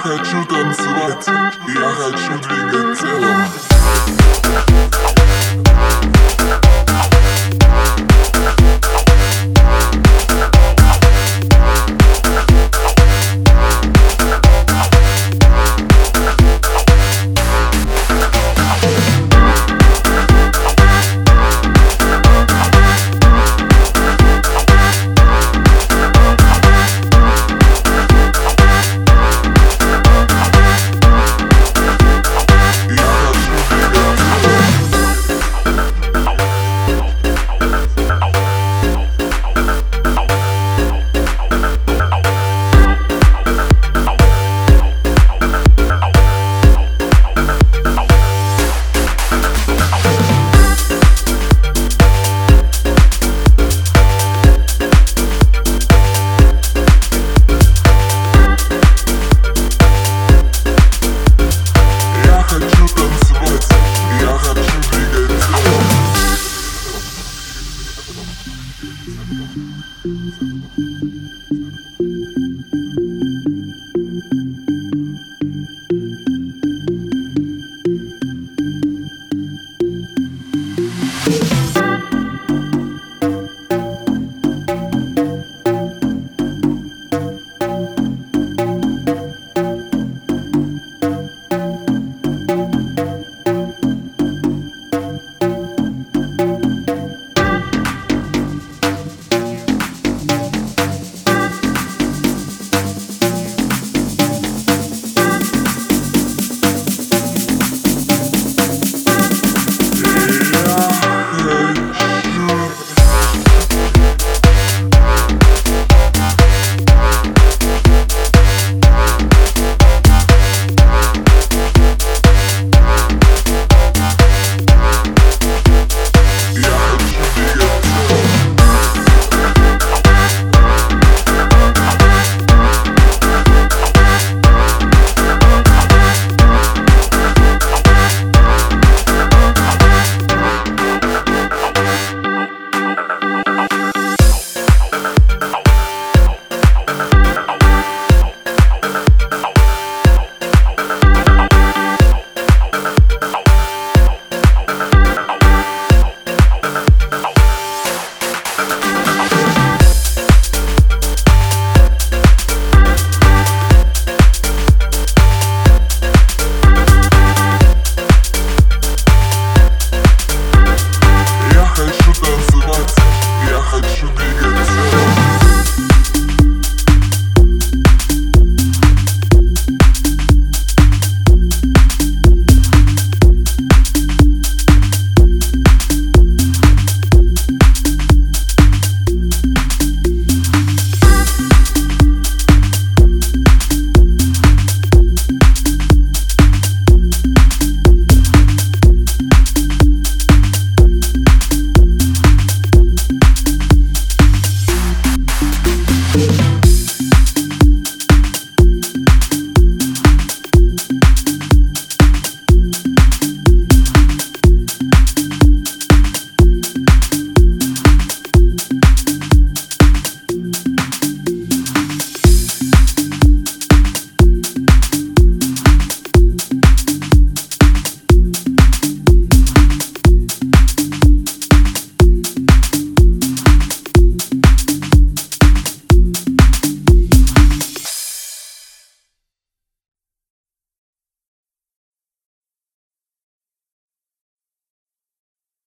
хочу танцевать, я хочу двигать телом